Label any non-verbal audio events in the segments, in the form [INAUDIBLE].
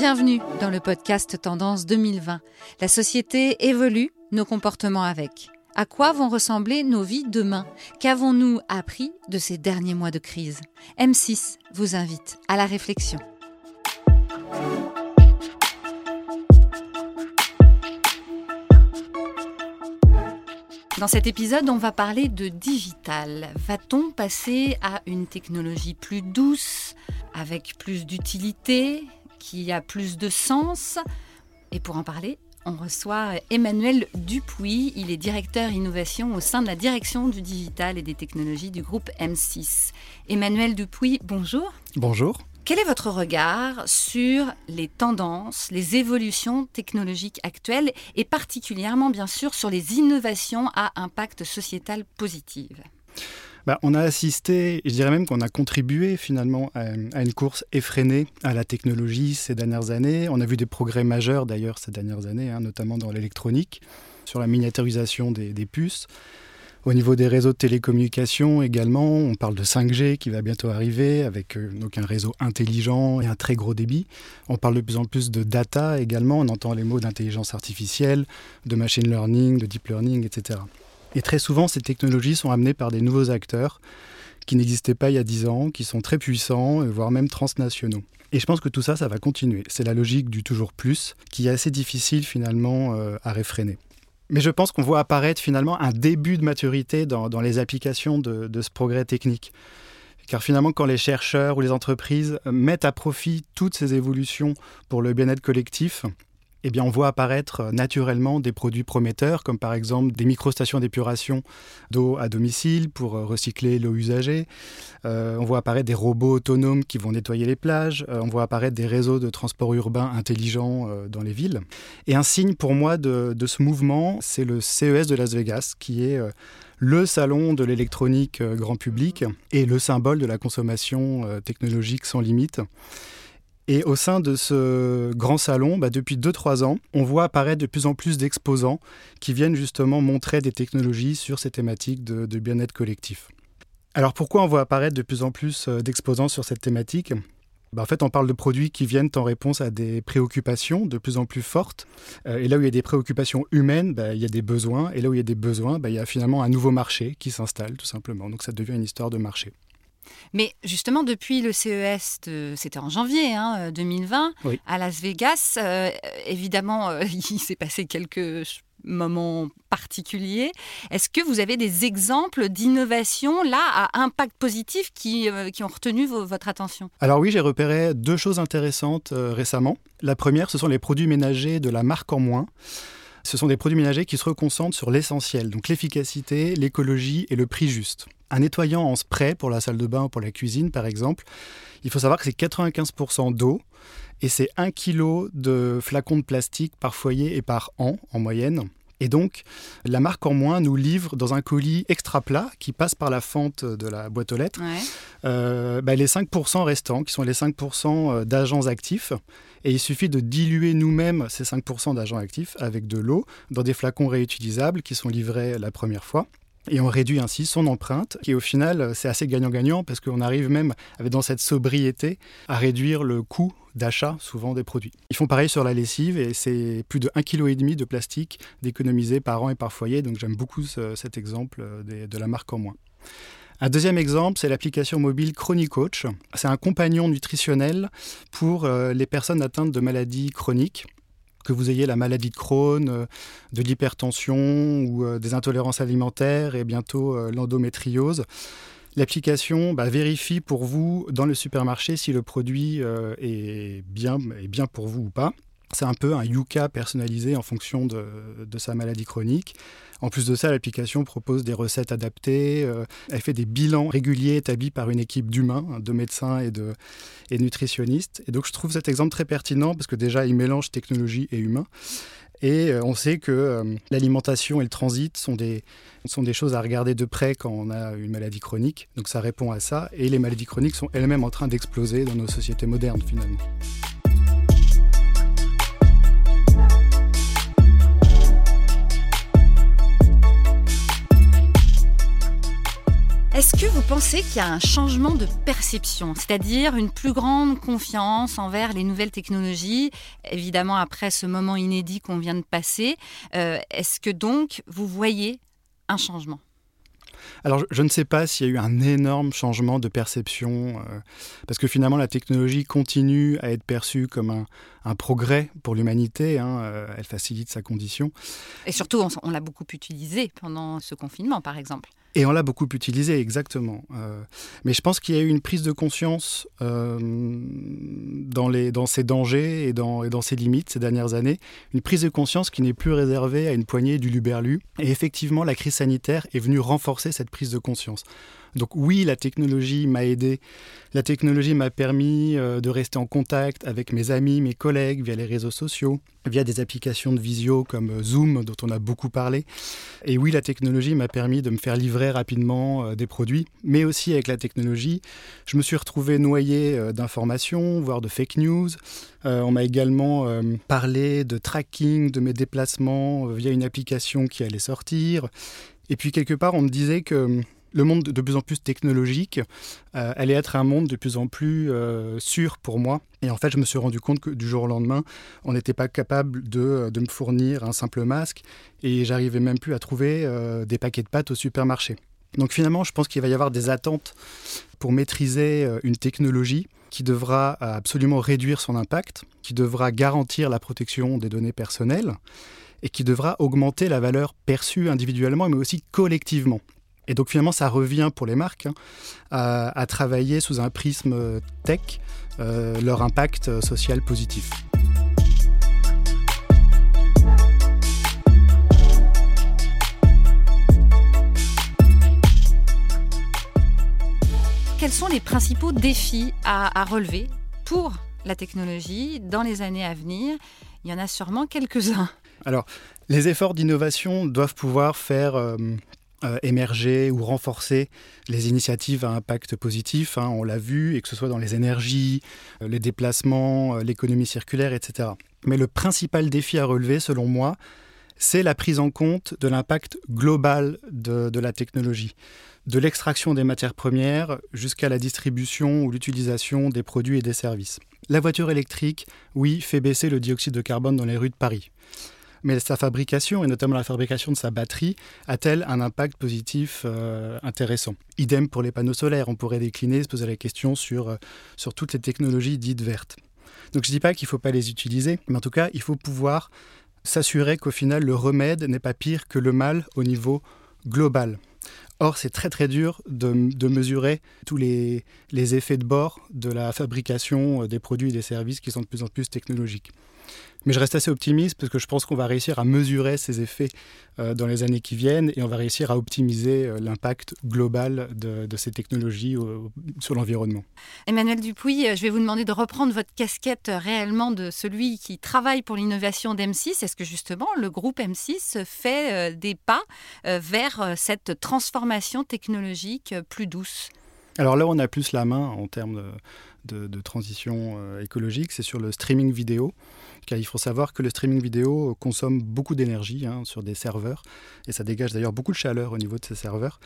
Bienvenue dans le podcast Tendance 2020. La société évolue, nos comportements avec. À quoi vont ressembler nos vies demain? Qu'avons-nous appris de ces derniers mois de crise? M6 vous invite à la réflexion. Dans cet épisode, on va parler de digital. Va-t-on passer à une technologie plus douce, avec plus d'utilité, qui a plus de sens Et pour en parler, on reçoit Emmanuel Dupuis. Il est directeur innovation au sein de la direction du digital et des technologies du groupe M6. Emmanuel Dupuis, bonjour. Bonjour. Quel est votre regard sur les tendances, les évolutions technologiques actuelles et particulièrement bien sûr sur les innovations à impact sociétal positif? Bah, on a assisté, je dirais même qu'on a contribué finalement à, une course effrénée à la technologie ces dernières années. On a vu des progrès majeurs d'ailleurs ces dernières années, hein, notamment dans l'électronique, sur la miniaturisation des, puces. Au niveau des réseaux de télécommunications également, on parle de 5G qui va bientôt arriver avec euh, donc un réseau intelligent et un très gros débit. On parle de plus en plus de data également, on entend les mots d'intelligence artificielle, de machine learning, de deep learning, etc. Et très souvent, ces technologies sont amenées par des nouveaux acteurs qui n'existaient pas il y a 10 ans, qui sont très puissants, voire même transnationaux. Et je pense que tout ça, ça va continuer. C'est la logique du toujours plus, qui est assez difficile finalement euh, à réfréner. Mais je pense qu'on voit apparaître finalement un début de maturité dans, les applications de, ce progrès technique. Car finalement, quand les chercheurs ou les entreprises mettent à profit toutes ces évolutions pour le bien-être collectif, eh bien, on voit apparaître euh, naturellement des produits prometteurs, comme par exemple des microstations d'épuration d'eau à domicile pour euh, recycler l'eau usagée. Euh, on voit apparaître des robots autonomes qui vont nettoyer les plages. on voit apparaître des réseaux de transport urbain intelligents dans les villes. Et un signe pour moi de, de ce mouvement, c'est le CES de Las Vegas, qui est le salon de l'électronique grand public et le symbole de la consommation technologique sans limite. Et au sein de ce grand salon, bah, depuis 2-3 ans, on voit apparaître de plus en plus d'exposants qui viennent justement montrer des technologies sur ces thématiques de, bien-être collectif. Alors pourquoi on voit apparaître de plus en plus euh, d'exposants sur cette thématique? Bah, en fait, on parle de produits qui viennent en réponse à des préoccupations de plus en plus fortes. Euh, et là où il y a des préoccupations humaines, bah, il y a des besoins. Et là où il y a des besoins, il y a finalement un nouveau marché qui s'installe, tout simplement. Donc ça devient une histoire de marché. Mais justement, depuis le CES, c'était en janvier 2020, hein, à Las Vegas, euh, évidemment, euh, [LAUGHS] il s'est passé quelques moments particuliers. Est-ce que vous avez des exemples d'innovation là à impact positif qui, euh, qui ont retenu votre attention? Alors oui, j'ai repéré deux choses intéressantes récemment. La première, ce sont les produits ménagers de la marque en moins. Ce sont des produits ménagers qui se reconcentrent sur l'essentiel, donc l'efficacité, l'écologie et le prix juste. Un nettoyant en spray pour la salle de bain ou pour la cuisine, par exemple, il faut savoir que c'est 95% d'eau et c'est 1 kg de flacons de plastique par foyer et par an en moyenne. Et donc, la marque en moins nous livre dans un colis extra plat qui passe par la fente de la boîte aux lettres euh, bah, les 5% restants, qui sont les 5% euh, d'agents actifs. Et il suffit de diluer nous-mêmes ces 5% d'agents actifs avec de l'eau dans des flacons réutilisables qui sont livrés la première fois. Et on réduit ainsi son empreinte, qui au final, c'est assez gagnant-gagnant parce qu'on arrive même, dans cette sobriété, à réduire le coût d'achat souvent des produits. Ils font pareil sur la lessive et c'est plus de 1,5 kg de plastique d'économiser par an et par foyer. Donc j'aime beaucoup cet exemple de, de la marque en moins. Un deuxième exemple, c'est l'application mobile ChroniCoach. C'est un compagnon nutritionnel pour euh, les personnes atteintes de maladies chroniques que vous ayez la maladie de Crohn, euh, de l'hypertension ou euh, des intolérances alimentaires et bientôt euh, l'endométriose. L'application bah, vérifie pour vous dans le supermarché si le produit est, bien, est bien pour vous ou pas. C'est un peu un Yuka personnalisé en fonction de, sa maladie chronique. En plus de ça, l'application propose des recettes adaptées. Euh, elle fait des bilans réguliers établis par une équipe d'humains, hein, de médecins et de nutritionnistes. Et donc, je trouve cet exemple très pertinent parce que déjà, il mélange technologie et humain. Et euh, on sait que euh, l'alimentation et le transit sont des, sont des choses à regarder de près quand on a une maladie chronique. Donc ça répond à ça. Et les maladies chroniques sont elles-mêmes en train d'exploser dans nos sociétés modernes finalement. Est-ce que vous pensez qu'il y a un changement de perception, c'est-à-dire une plus grande confiance envers les nouvelles technologies, évidemment après ce moment inédit qu'on vient de passer euh, Est-ce que donc vous voyez un changement? Alors, je, ne sais pas s'il y a eu un énorme changement de perception, euh, parce que finalement, la technologie continue à être perçue comme un, progrès pour l'humanité. Hein, euh, elle facilite sa condition. Et surtout, on l'a beaucoup utilisée pendant ce confinement, par exemple. Et on l'a beaucoup utilisé, exactement. Euh, mais je pense qu'il y a eu une prise de conscience euh, dans, les, dans ces dangers et dans, et dans ces limites ces dernières années. Une prise de conscience qui n'est plus réservée à une poignée du luberlu. Et effectivement, la crise sanitaire est venue renforcer cette prise de conscience. Donc oui, la technologie m'a aidé. La technologie m'a permis euh, de rester en contact avec mes amis, mes collègues via les réseaux sociaux, via des applications de visio comme euh, Zoom dont on a beaucoup parlé. Et oui, la technologie m'a permis de me faire livrer rapidement euh, des produits, mais aussi avec la technologie, je me suis retrouvé noyé d'informations, voire de fake news. on m'a également parlé de tracking de mes déplacements via une application qui allait sortir. Et puis quelque part, on me disait que le monde de plus en plus technologique euh, allait être un monde de plus en plus euh, sûr pour moi. Et en fait, je me suis rendu compte que du jour au lendemain, on n'était pas capable de, euh, de, me fournir un simple masque et j'arrivais même plus à trouver des paquets de pâtes au supermarché. Donc finalement, je pense qu'il va y avoir des attentes pour maîtriser une technologie qui devra absolument réduire son impact, qui devra garantir la protection des données personnelles et qui devra augmenter la valeur perçue individuellement mais aussi collectivement. Et donc finalement, ça revient pour les marques hein, à, travailler sous un prisme tech euh, leur impact social positif. Quels sont les principaux défis à, relever pour la technologie dans les années à venir? Il y en a sûrement quelques-uns. Alors, les efforts d'innovation doivent pouvoir faire euh, euh, émerger ou renforcer les initiatives à impact positif. Hein, on l'a vu, et que ce soit dans les énergies, euh, les déplacements, euh, l'économie circulaire, etc. Mais le principal défi à relever, selon moi, c'est la prise en compte de l'impact global de, de, la technologie, de l'extraction des matières premières jusqu'à la distribution ou l'utilisation des produits et des services. La voiture électrique, oui, fait baisser le dioxyde de carbone dans les rues de Paris mais sa fabrication, et notamment la fabrication de sa batterie, a-t-elle un impact positif euh, intéressant? Idem pour les panneaux solaires, on pourrait décliner, se poser la question sur, euh, sur toutes les technologies dites vertes. Donc je ne dis pas qu'il ne faut pas les utiliser, mais en tout cas, il faut pouvoir s'assurer qu'au final, le remède n'est pas pire que le mal au niveau global. Or, c'est très très dur de, de mesurer tous les, les, effets de bord de la fabrication euh, des produits et des services qui sont de plus en plus technologiques. Mais je reste assez optimiste parce que je pense qu'on va réussir à mesurer ces effets euh, dans les années qui viennent et on va réussir à optimiser euh, l'impact global de, ces technologies sur l'environnement. Emmanuel Dupuis, euh, je vais vous demander de reprendre votre casquette réellement de celui qui travaille pour l'innovation d'M6. Est-ce que justement le groupe M6 fait des pas vers cette transformation technologique plus douce? Alors là, on a plus la main en termes de, transition écologique, c'est sur le streaming vidéo car il faut savoir que le streaming vidéo consomme beaucoup d'énergie hein, sur des serveurs, et ça dégage d'ailleurs beaucoup de chaleur au niveau de ces serveurs.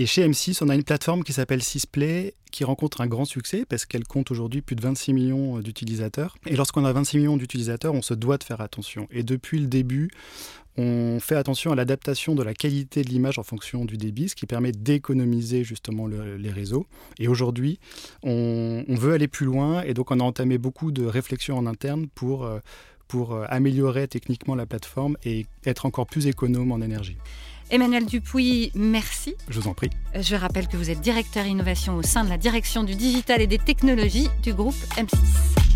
Et chez M6, on a une plateforme qui s'appelle Sysplay qui rencontre un grand succès parce qu'elle compte aujourd'hui plus de 26 millions d'utilisateurs. Et lorsqu'on a 26 millions d'utilisateurs, on se doit de faire attention. Et depuis le début, on fait attention à l'adaptation de la qualité de l'image en fonction du débit, ce qui permet d'économiser justement les réseaux. Et aujourd'hui, on, veut aller plus loin et donc on a entamé beaucoup de réflexions en interne pour, euh, pour euh, améliorer techniquement la plateforme et être encore plus économe en énergie. Emmanuel Dupuis, merci. Je vous en prie. Je rappelle que vous êtes directeur innovation au sein de la direction du digital et des technologies du groupe M6.